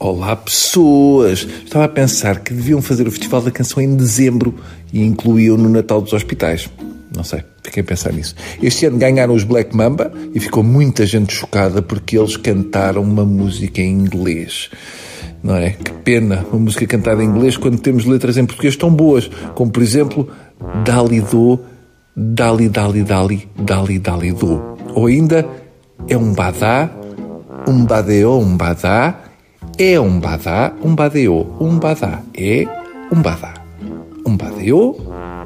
há pessoas. Estava a pensar que deviam fazer o Festival da Canção em dezembro e incluíam no Natal dos Hospitais. Não sei, fiquei a pensar nisso. Este ano ganharam os Black Mamba e ficou muita gente chocada porque eles cantaram uma música em inglês. Não é? Que pena uma música cantada em inglês quando temos letras em português tão boas, como por exemplo Dali Do, Dali Dali Dali, Dali Dali Do. Ou ainda É um badá, um badeô, um badá, é um badá, um badeô, um badá, é um badá. Um badeô,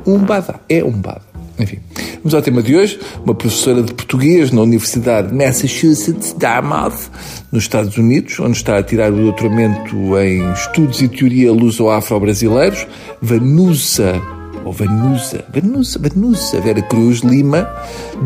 um badá, é um badá. Enfim, vamos ao tema de hoje. Uma professora de português na Universidade de Massachusetts, Dartmouth, nos Estados Unidos, onde está a tirar o doutoramento em Estudos e Teoria Luso-Afro-Brasileiros, Vanusa ou Vanusa, Vanusa, Vanusa Vera Cruz Lima,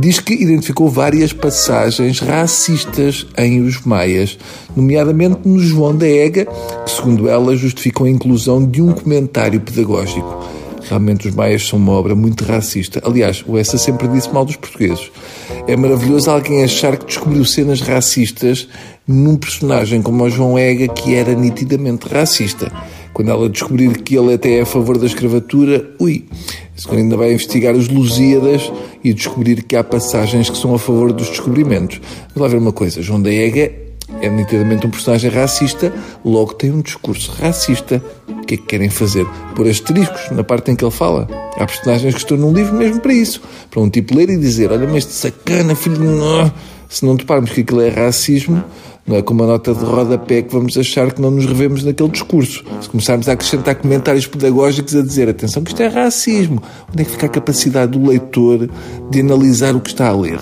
diz que identificou várias passagens racistas em Os Maias, nomeadamente no João da Ega, que, segundo ela, justificam a inclusão de um comentário pedagógico. Realmente os maias são uma obra muito racista. Aliás, o Essa sempre disse mal dos portugueses. É maravilhoso alguém achar que descobriu cenas racistas num personagem como o João Ega, que era nitidamente racista. Quando ela descobrir que ele até é a favor da escravatura, ui, quando ainda vai investigar os Lusíadas e descobrir que há passagens que são a favor dos descobrimentos. Vamos lá ver uma coisa, João da Ega é nitidamente um personagem racista, logo tem um discurso racista. O que é que querem fazer? Pôr asteriscos na parte em que ele fala. Há personagens que estão num livro mesmo para isso. Para um tipo ler e dizer: Olha, mas este sacana, filho de. Se não toparmos que aquilo é racismo, não é com uma nota de rodapé que vamos achar que não nos revemos naquele discurso. Se começarmos a acrescentar comentários pedagógicos a dizer atenção que isto é racismo, onde é que fica a capacidade do leitor de analisar o que está a ler?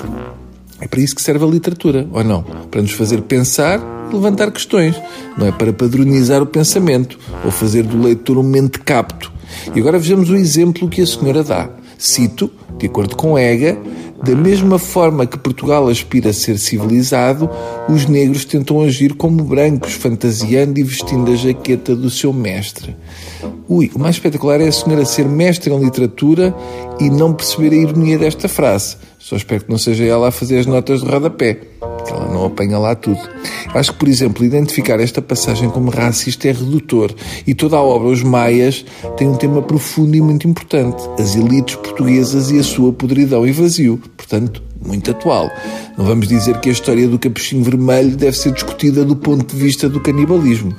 É para isso que serve a literatura, ou não? Para nos fazer pensar e levantar questões. Não é para padronizar o pensamento ou fazer do leitor um mente capto. E agora vejamos o exemplo que a senhora dá. Cito, de acordo com Ega, da mesma forma que Portugal aspira a ser civilizado, os negros tentam agir como brancos, fantasiando e vestindo a jaqueta do seu mestre. Ui, o mais espetacular é a senhora ser mestre em literatura e não perceber a ironia desta frase. Só espero que não seja ela a fazer as notas de rodapé, que ela não apanha lá tudo. Acho que, por exemplo, identificar esta passagem como racista é redutor e toda a obra Os Maias tem um tema profundo e muito importante: as elites portuguesas e a sua podridão e vazio. Portanto, muito atual. Não vamos dizer que a história do capuchinho vermelho deve ser discutida do ponto de vista do canibalismo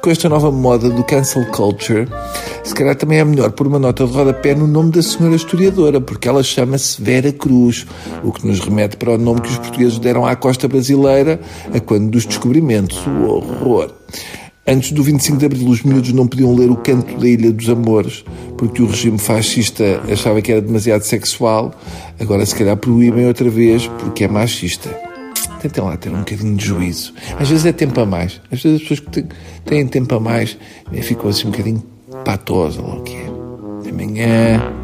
com esta nova moda do cancel culture, se calhar também é melhor pôr uma nota de rodapé no nome da senhora historiadora, porque ela chama-se Vera Cruz, o que nos remete para o nome que os portugueses deram à costa brasileira a quando dos descobrimentos. O horror! Antes do 25 de Abril, os miúdos não podiam ler o canto da Ilha dos Amores, porque o regime fascista achava que era demasiado sexual. Agora, se calhar, proíbem outra vez, porque é machista tentem lá ter um bocadinho de juízo. Às vezes é tempo a mais. Às vezes as pessoas que têm tempo a mais ficam assim um bocadinho patosas, ou o que é. Amanhã.